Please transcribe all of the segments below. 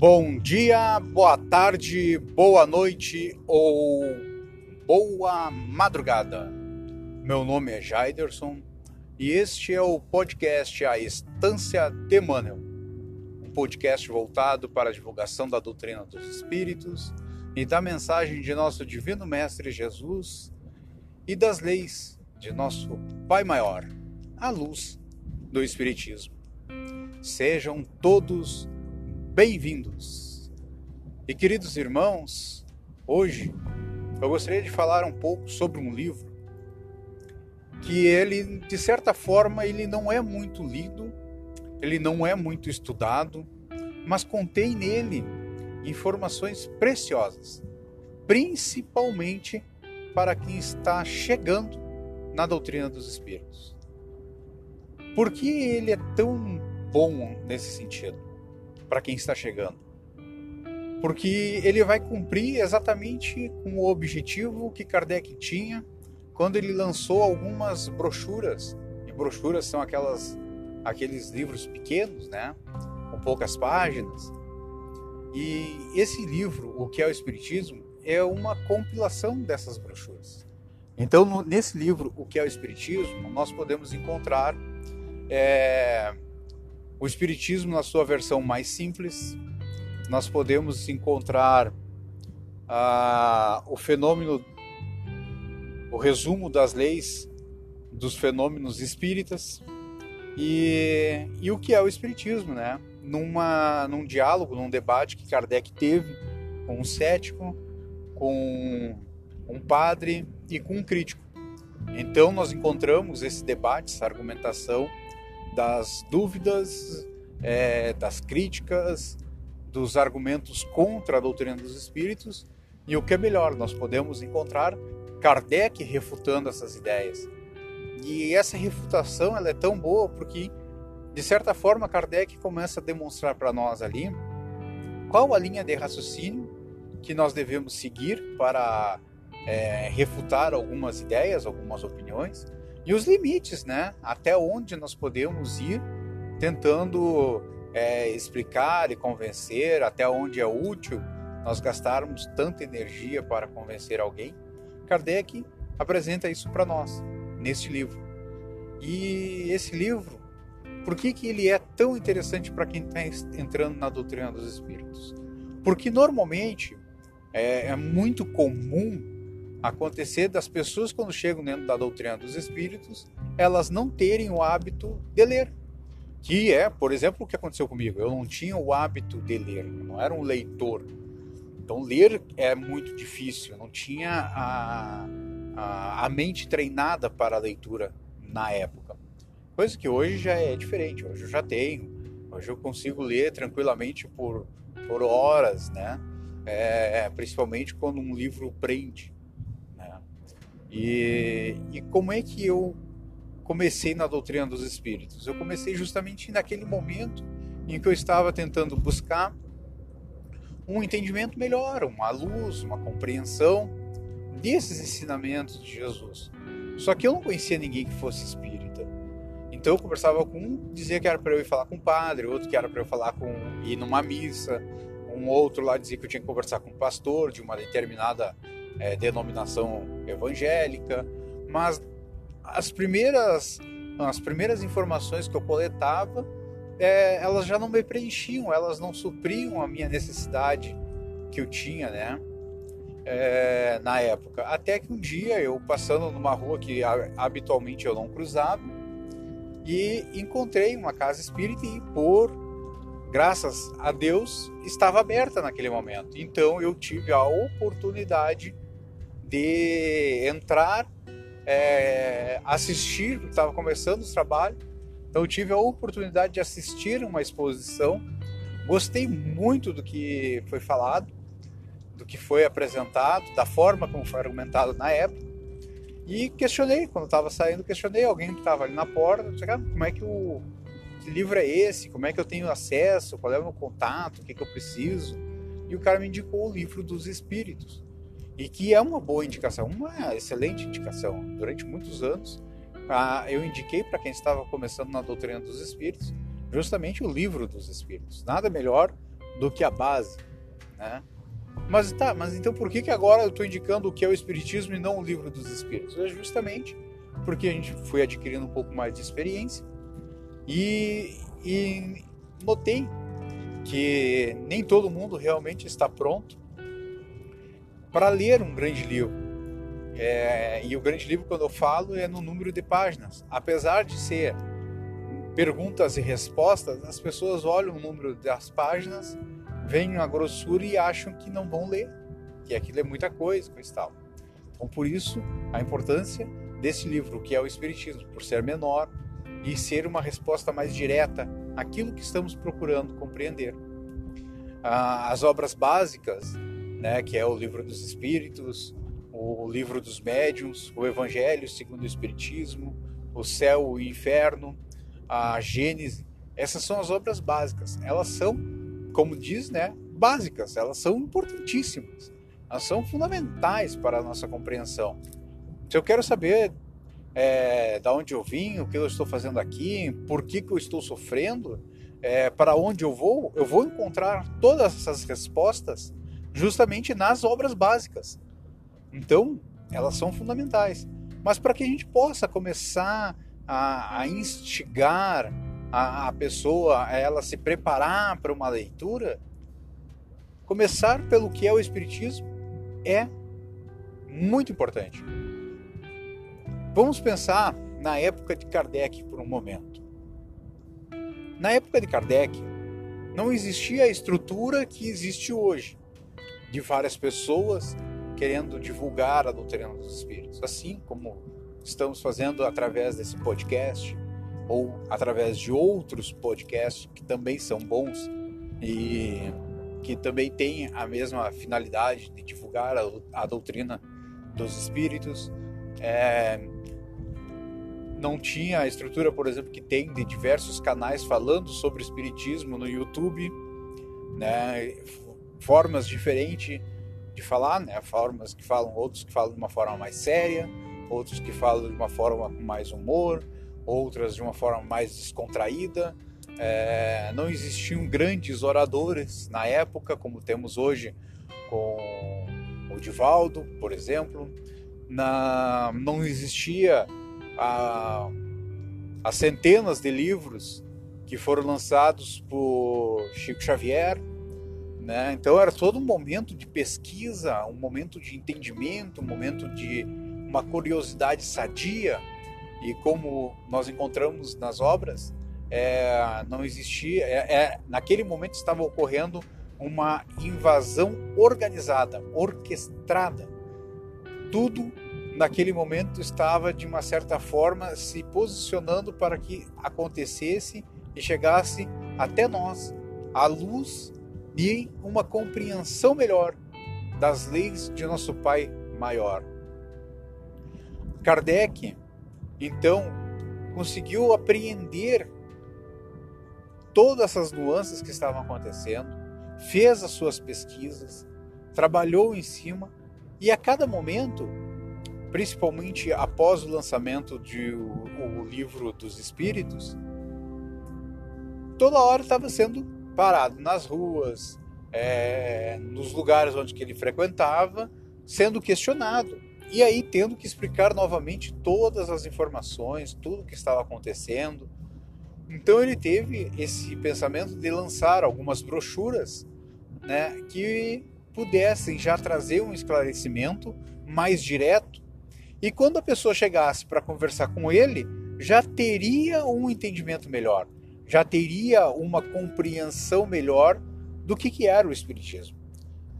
Bom dia, boa tarde, boa noite ou boa madrugada. Meu nome é Jaiderson e este é o podcast A Estância de Manuel, um podcast voltado para a divulgação da doutrina dos Espíritos e da mensagem de nosso Divino Mestre Jesus e das leis de nosso Pai Maior, a luz do Espiritismo. Sejam todos bem-vindos. E queridos irmãos, hoje eu gostaria de falar um pouco sobre um livro que ele, de certa forma, ele não é muito lido, ele não é muito estudado, mas contém nele informações preciosas, principalmente para quem está chegando na doutrina dos espíritos. Por que ele é tão bom nesse sentido? Para quem está chegando. Porque ele vai cumprir exatamente com o objetivo que Kardec tinha quando ele lançou algumas brochuras. E brochuras são aquelas aqueles livros pequenos, né, com poucas páginas. E esse livro, O que é o Espiritismo, é uma compilação dessas brochuras. Então, nesse livro, O que é o Espiritismo, nós podemos encontrar é, o Espiritismo, na sua versão mais simples, nós podemos encontrar ah, o fenômeno, o resumo das leis dos fenômenos espíritas e, e o que é o Espiritismo, né? Numa, num diálogo, num debate que Kardec teve com um cético, com um padre e com um crítico. Então nós encontramos esse debate, essa argumentação das dúvidas, é, das críticas, dos argumentos contra a doutrina dos espíritos. E o que é melhor, nós podemos encontrar Kardec refutando essas ideias. E essa refutação ela é tão boa porque, de certa forma, Kardec começa a demonstrar para nós ali qual a linha de raciocínio que nós devemos seguir para é, refutar algumas ideias, algumas opiniões e os limites, né? Até onde nós podemos ir tentando é, explicar e convencer, até onde é útil nós gastarmos tanta energia para convencer alguém. Kardec apresenta isso para nós neste livro. E esse livro, por que, que ele é tão interessante para quem está entrando na doutrina dos espíritos? Porque normalmente é, é muito comum acontecer das pessoas quando chegam dentro da doutrina dos espíritos, elas não terem o hábito de ler. Que é, por exemplo, o que aconteceu comigo. Eu não tinha o hábito de ler, eu não era um leitor. Então, ler é muito difícil, eu não tinha a, a, a mente treinada para a leitura na época. Coisa que hoje já é diferente, hoje eu já tenho. Hoje eu consigo ler tranquilamente por, por horas, né? É, principalmente quando um livro prende. E, e como é que eu comecei na doutrina dos espíritos? Eu comecei justamente naquele momento em que eu estava tentando buscar um entendimento melhor, uma luz, uma compreensão desses ensinamentos de Jesus. Só que eu não conhecia ninguém que fosse espírita. Então eu conversava com um, dizia que era para eu ir falar com o padre, outro que era para eu falar com ir numa missa, um outro lá dizia que eu tinha que conversar com o pastor de uma determinada é, denominação evangélica, mas as primeiras, as primeiras informações que eu coletava, é, elas já não me preenchiam, elas não supriam a minha necessidade que eu tinha, né? É, na época. Até que um dia eu passando numa rua que habitualmente eu não cruzava e encontrei uma casa espírita e por graças a Deus estava aberta naquele momento. Então eu tive a oportunidade de entrar, é, assistir, estava começando os trabalhos, então tive a oportunidade de assistir uma exposição. Gostei muito do que foi falado, do que foi apresentado, da forma como foi argumentado na época. E questionei, quando estava saindo, questionei alguém que estava ali na porta, ah, como é que o que livro é esse? Como é que eu tenho acesso? Qual é o meu contato? O que, que eu preciso? E o cara me indicou o livro dos Espíritos e que é uma boa indicação, uma excelente indicação. Durante muitos anos, eu indiquei para quem estava começando na doutrina dos espíritos justamente o livro dos espíritos. Nada melhor do que a base, né? Mas tá, mas então por que, que agora eu estou indicando o que é o Espiritismo e não o livro dos Espíritos? É justamente porque a gente foi adquirindo um pouco mais de experiência e, e notei que nem todo mundo realmente está pronto para ler um grande livro. É, e o grande livro, quando eu falo, é no número de páginas. Apesar de ser perguntas e respostas, as pessoas olham o número das páginas veem a grossura e acham que não vão ler, que aquilo é muita coisa, coisa e tal. Então, por isso, a importância desse livro, que é o Espiritismo, por ser menor e ser uma resposta mais direta àquilo que estamos procurando compreender. As obras básicas, né, que é o Livro dos Espíritos, o Livro dos Médiuns, o Evangelho segundo o Espiritismo, o Céu e o Inferno, a Gênese, essas são as obras básicas. Elas são como diz, né, básicas, elas são importantíssimas, elas são fundamentais para a nossa compreensão. Se eu quero saber é, da onde eu vim, o que eu estou fazendo aqui, por que, que eu estou sofrendo, é, para onde eu vou, eu vou encontrar todas essas respostas justamente nas obras básicas. Então, elas são fundamentais. Mas para que a gente possa começar a, a instigar a, a pessoa a ela se preparar para uma leitura, começar pelo que é o Espiritismo é muito importante. Vamos pensar na época de Kardec por um momento. Na época de Kardec, não existia a estrutura que existe hoje, de várias pessoas querendo divulgar a doutrina dos espíritos, assim como estamos fazendo através desse podcast, ou através de outros podcasts que também são bons e que também têm a mesma finalidade de divulgar a, a doutrina dos espíritos. É, não tinha a estrutura, por exemplo, que tem de diversos canais falando sobre espiritismo no YouTube, né? Formas diferentes de falar, né? Formas que falam, outros que falam de uma forma mais séria, outros que falam de uma forma com mais humor, outras de uma forma mais descontraída. É, não existiam grandes oradores na época, como temos hoje com o Divaldo, por exemplo. Na, não existia a, as centenas de livros que foram lançados por Chico Xavier. Né? Então era todo um momento de pesquisa, um momento de entendimento, um momento de uma curiosidade sadia e como nós encontramos nas obras, é, não existia, é, é, naquele momento estava ocorrendo uma invasão organizada, orquestrada. Tudo naquele momento estava de uma certa forma se posicionando para que acontecesse e chegasse até nós a luz e uma compreensão melhor das leis de nosso Pai maior. Kardec então, conseguiu apreender todas essas nuances que estavam acontecendo, fez as suas pesquisas, trabalhou em cima e a cada momento, principalmente após o lançamento de o, o livro dos Espíritos, toda hora estava sendo parado nas ruas, é, nos lugares onde ele frequentava, sendo questionado e aí tendo que explicar novamente todas as informações, tudo o que estava acontecendo. Então ele teve esse pensamento de lançar algumas brochuras né, que pudessem já trazer um esclarecimento mais direto. E quando a pessoa chegasse para conversar com ele, já teria um entendimento melhor, já teria uma compreensão melhor do que, que era o Espiritismo.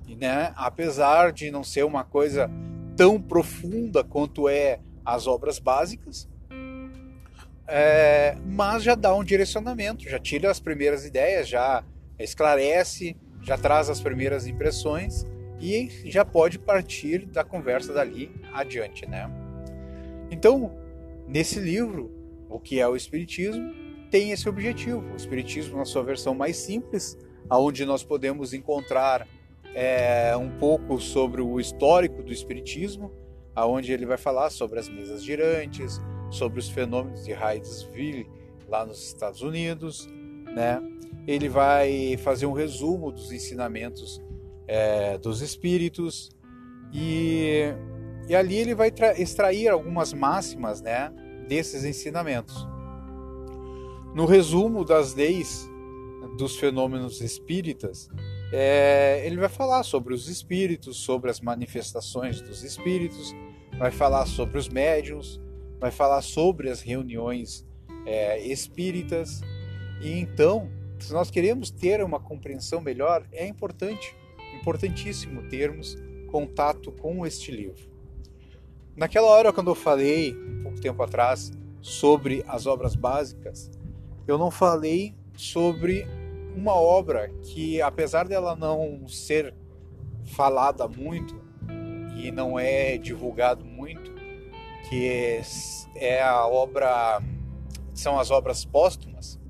E, né, apesar de não ser uma coisa tão profunda quanto é as obras básicas, é, mas já dá um direcionamento, já tira as primeiras ideias, já esclarece, já traz as primeiras impressões e já pode partir da conversa dali adiante, né? Então, nesse livro, o que é o espiritismo, tem esse objetivo. O espiritismo na sua versão mais simples, aonde nós podemos encontrar é, um pouco sobre o histórico do Espiritismo, aonde ele vai falar sobre as mesas girantes, sobre os fenômenos de Hydesville lá nos Estados Unidos, né? ele vai fazer um resumo dos ensinamentos é, dos espíritos e, e ali ele vai extrair algumas máximas né, desses ensinamentos. No resumo das leis dos fenômenos espíritas, é, ele vai falar sobre os espíritos, sobre as manifestações dos espíritos, vai falar sobre os médiums, vai falar sobre as reuniões é, espíritas. E então, se nós queremos ter uma compreensão melhor, é importante, importantíssimo termos contato com este livro. Naquela hora, quando eu falei, um pouco tempo atrás, sobre as obras básicas, eu não falei sobre uma obra que, apesar dela não ser falada muito e não é divulgado muito, que é, é a obra são as obras póstumas.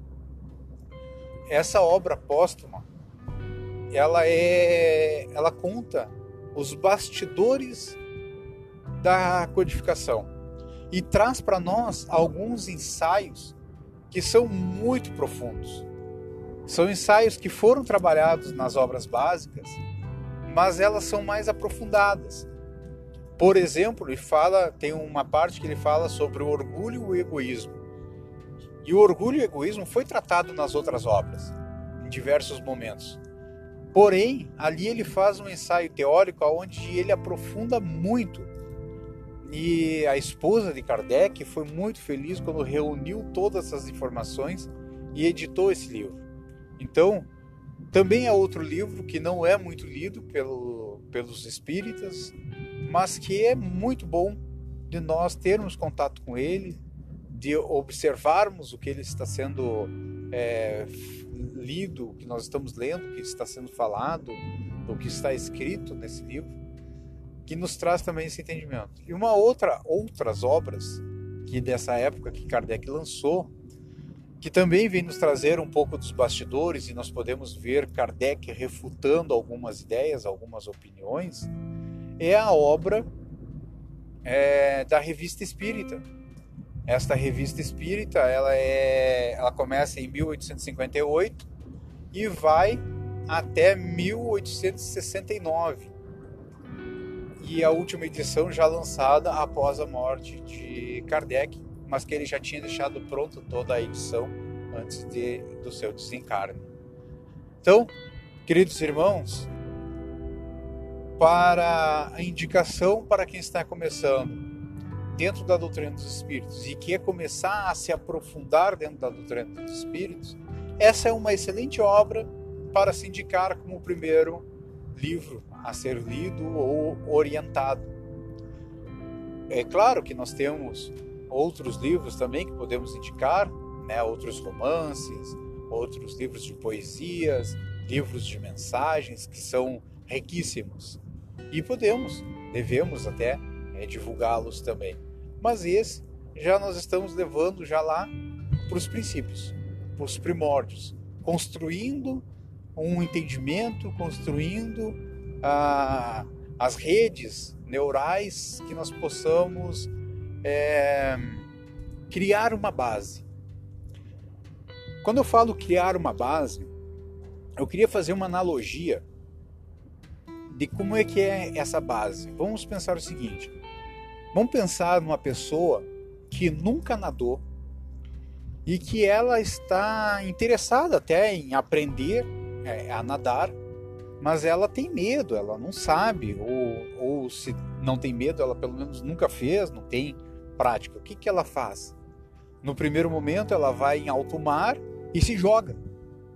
Essa obra póstuma, ela é, ela conta os bastidores da codificação e traz para nós alguns ensaios que são muito profundos. São ensaios que foram trabalhados nas obras básicas, mas elas são mais aprofundadas. Por exemplo, ele fala, tem uma parte que ele fala sobre o orgulho e o egoísmo. E o orgulho e o egoísmo foi tratado nas outras obras, em diversos momentos. Porém, ali ele faz um ensaio teórico onde ele aprofunda muito. E a esposa de Kardec foi muito feliz quando reuniu todas essas informações e editou esse livro. Então, também é outro livro que não é muito lido pelo, pelos espíritas, mas que é muito bom de nós termos contato com ele, de observarmos o que ele está sendo é, lido, o que nós estamos lendo, o que está sendo falado, o que está escrito nesse livro, que nos traz também esse entendimento. E uma outra outras obras que dessa época que Kardec lançou, que também vem nos trazer um pouco dos bastidores e nós podemos ver Kardec refutando algumas ideias, algumas opiniões, é a obra é, da Revista Espírita, esta revista espírita, ela é, ela começa em 1858 e vai até 1869. E a última edição já lançada após a morte de Kardec, mas que ele já tinha deixado pronto toda a edição antes de, do seu desencarne. Então, queridos irmãos, para a indicação para quem está começando, dentro da doutrina dos espíritos e quer começar a se aprofundar dentro da doutrina dos espíritos, essa é uma excelente obra para se indicar como o primeiro livro a ser lido ou orientado. É claro que nós temos outros livros também que podemos indicar, né, outros romances, outros livros de poesias, livros de mensagens que são riquíssimos. E podemos, devemos até é, divulgá-los também. Mas esse já nós estamos levando já lá para os princípios, para os primórdios, construindo um entendimento, construindo as redes neurais que nós possamos é, criar uma base. Quando eu falo criar uma base, eu queria fazer uma analogia de como é que é essa base. Vamos pensar o seguinte: Vamos pensar numa pessoa que nunca nadou e que ela está interessada até em aprender é, a nadar, mas ela tem medo, ela não sabe, ou, ou se não tem medo, ela pelo menos nunca fez, não tem prática. O que, que ela faz? No primeiro momento, ela vai em alto mar e se joga.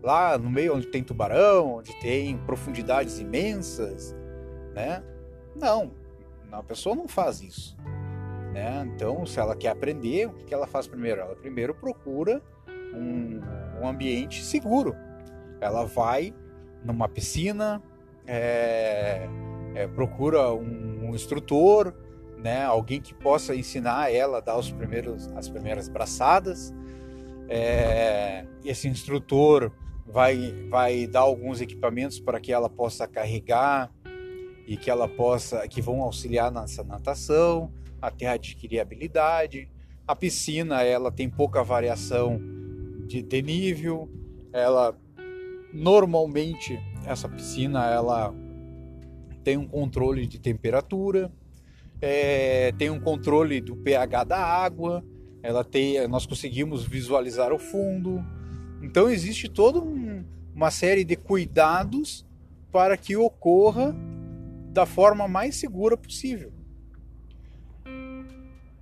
Lá no meio onde tem tubarão, onde tem profundidades imensas, né? Não, a pessoa não faz isso. Né? Então, se ela quer aprender, o que ela faz primeiro? Ela primeiro procura um, um ambiente seguro. Ela vai numa piscina, é, é, procura um, um, instrutor, né? alguém que possa ensinar ela a dar os primeiros, as primeiras braçadas. É, esse instrutor vai, vai dar alguns equipamentos para que ela possa carregar e que ela possa, que vão auxiliar nessa natação, até adquirir habilidade. A piscina ela tem pouca variação de, de nível, ela Normalmente essa piscina ela tem um controle de temperatura, é, tem um controle do pH da água, ela tem, nós conseguimos visualizar o fundo. Então existe toda um, uma série de cuidados para que ocorra da forma mais segura possível.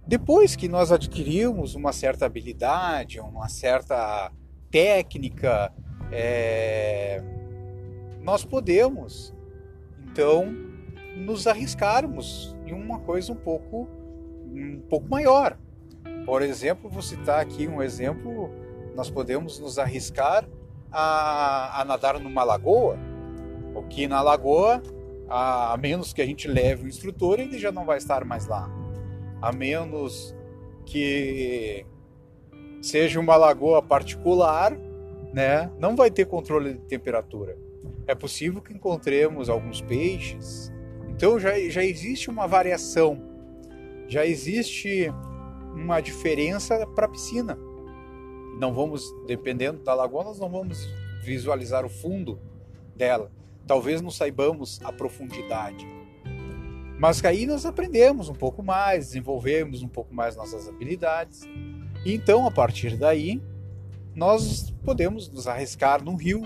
Depois que nós adquirimos uma certa habilidade, uma certa técnica, é, nós podemos então nos arriscarmos em uma coisa um pouco um pouco maior. Por exemplo, vou citar aqui um exemplo, nós podemos nos arriscar a, a nadar numa lagoa, porque na lagoa, a, a menos que a gente leve o instrutor, ele já não vai estar mais lá. A menos que seja uma lagoa particular, né, não vai ter controle de temperatura. É possível que encontremos alguns peixes. Então já, já existe uma variação, já existe uma diferença para a piscina. Não vamos, dependendo da lagoa, nós não vamos visualizar o fundo dela. Talvez não saibamos a profundidade. Mas aí nós aprendemos um pouco mais, desenvolvemos um pouco mais nossas habilidades. Então, a partir daí, nós podemos nos arriscar num rio,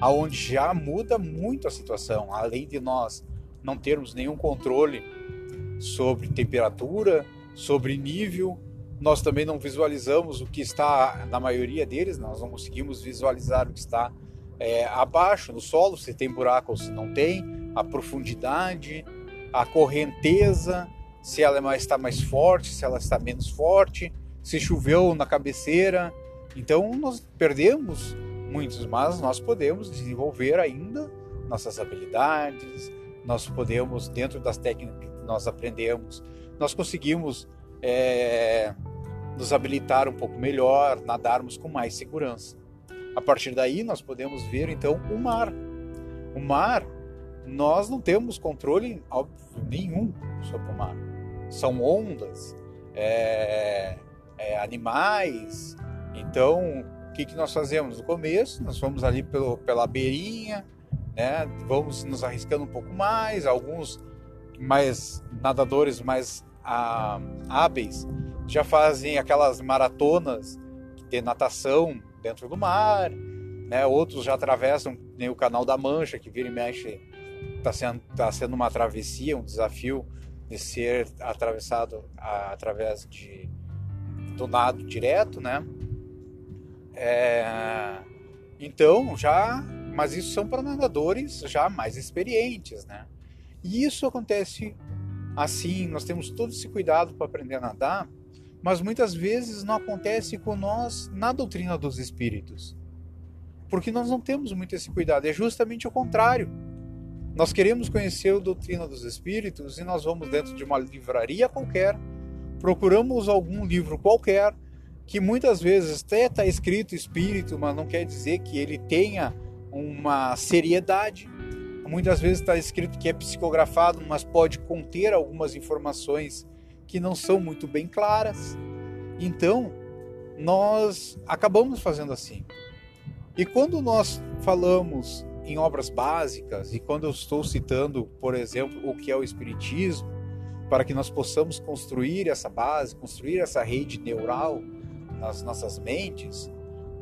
aonde já muda muito a situação. Além de nós não termos nenhum controle sobre temperatura, sobre nível, nós também não visualizamos o que está na maioria deles, nós não conseguimos visualizar o que está é, abaixo no solo, se tem buraco ou se não tem, a profundidade, a correnteza, se ela está mais forte, se ela está menos forte, se choveu na cabeceira. Então nós perdemos muitos, mas nós podemos desenvolver ainda nossas habilidades, nós podemos, dentro das técnicas que nós aprendemos, nós conseguimos é, nos habilitar um pouco melhor, nadarmos com mais segurança. A partir daí, nós podemos ver então o mar. O mar, nós não temos controle óbvio, nenhum sobre o mar. São ondas, é, é, animais. Então, o que, que nós fazemos? No começo, nós vamos ali pelo, pela beirinha, né? vamos nos arriscando um pouco mais. Alguns mais nadadores mais ah, hábeis já fazem aquelas maratonas de natação dentro do mar, né? Outros já atravessam nem o Canal da Mancha, que vira e mexe, está sendo, tá sendo uma travessia, um desafio de ser atravessado a, através de do nado direto, né? É, então já, mas isso são para nadadores já mais experientes, né? E isso acontece assim, nós temos todo esse cuidado para aprender a nadar, mas muitas vezes não acontece com nós na doutrina dos espíritos. Porque nós não temos muito esse cuidado, é justamente o contrário. Nós queremos conhecer a doutrina dos espíritos e nós vamos dentro de uma livraria qualquer, procuramos algum livro qualquer, que muitas vezes até está escrito espírito, mas não quer dizer que ele tenha uma seriedade Muitas vezes está escrito que é psicografado, mas pode conter algumas informações que não são muito bem claras. Então, nós acabamos fazendo assim. E quando nós falamos em obras básicas, e quando eu estou citando, por exemplo, o que é o Espiritismo, para que nós possamos construir essa base, construir essa rede neural nas nossas mentes,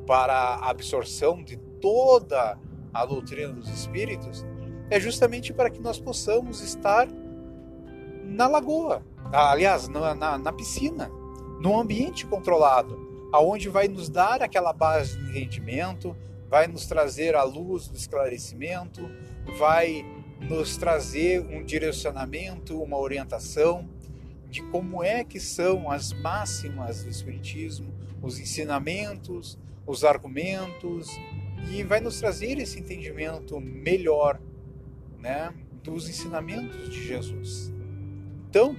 para a absorção de toda a doutrina dos Espíritos, é justamente para que nós possamos estar na lagoa, aliás, na, na, na piscina, num ambiente controlado, aonde vai nos dar aquela base de rendimento, vai nos trazer a luz do esclarecimento, vai nos trazer um direcionamento, uma orientação de como é que são as máximas do espiritismo, os ensinamentos, os argumentos e vai nos trazer esse entendimento melhor né, dos ensinamentos de Jesus. Então,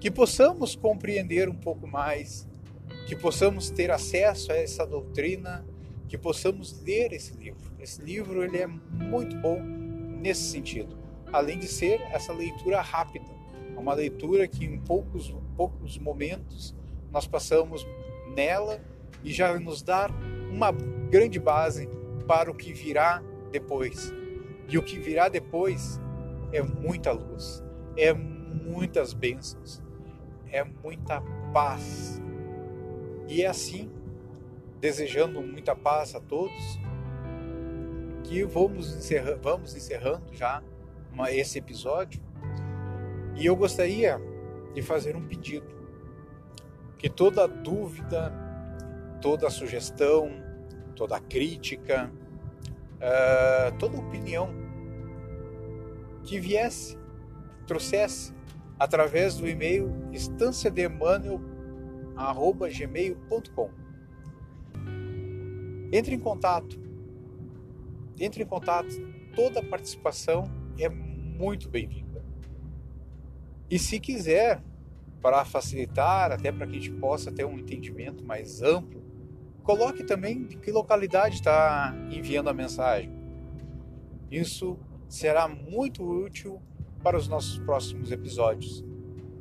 que possamos compreender um pouco mais, que possamos ter acesso a essa doutrina, que possamos ler esse livro. Esse livro ele é muito bom nesse sentido, além de ser essa leitura rápida, uma leitura que em poucos poucos momentos nós passamos nela e já nos dá uma grande base para o que virá depois. E o que virá depois é muita luz, é muitas bênçãos, é muita paz. E é assim, desejando muita paz a todos, que vamos, encerra, vamos encerrando já uma, esse episódio. E eu gostaria de fazer um pedido: que toda dúvida, toda sugestão, toda crítica, uh, toda opinião que viesse, trouxesse através do e-mail estanciademanuel.gmail.com Entre em contato. Entre em contato. Toda participação é muito bem-vinda. E se quiser, para facilitar, até para que a gente possa ter um entendimento mais amplo, coloque também de que localidade está enviando a mensagem. Isso será muito útil para os nossos próximos episódios,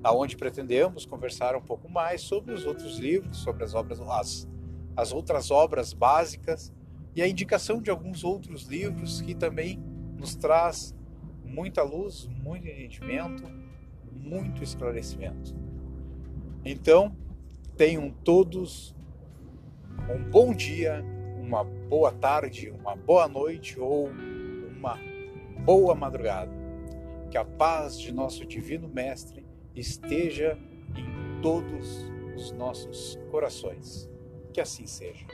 aonde pretendemos conversar um pouco mais sobre os outros livros, sobre as obras, as, as outras obras básicas e a indicação de alguns outros livros que também nos traz muita luz, muito entendimento, muito esclarecimento. Então, tenham todos um bom dia, uma boa tarde, uma boa noite ou uma boa madrugada. Que a paz de nosso Divino Mestre esteja em todos os nossos corações. Que assim seja.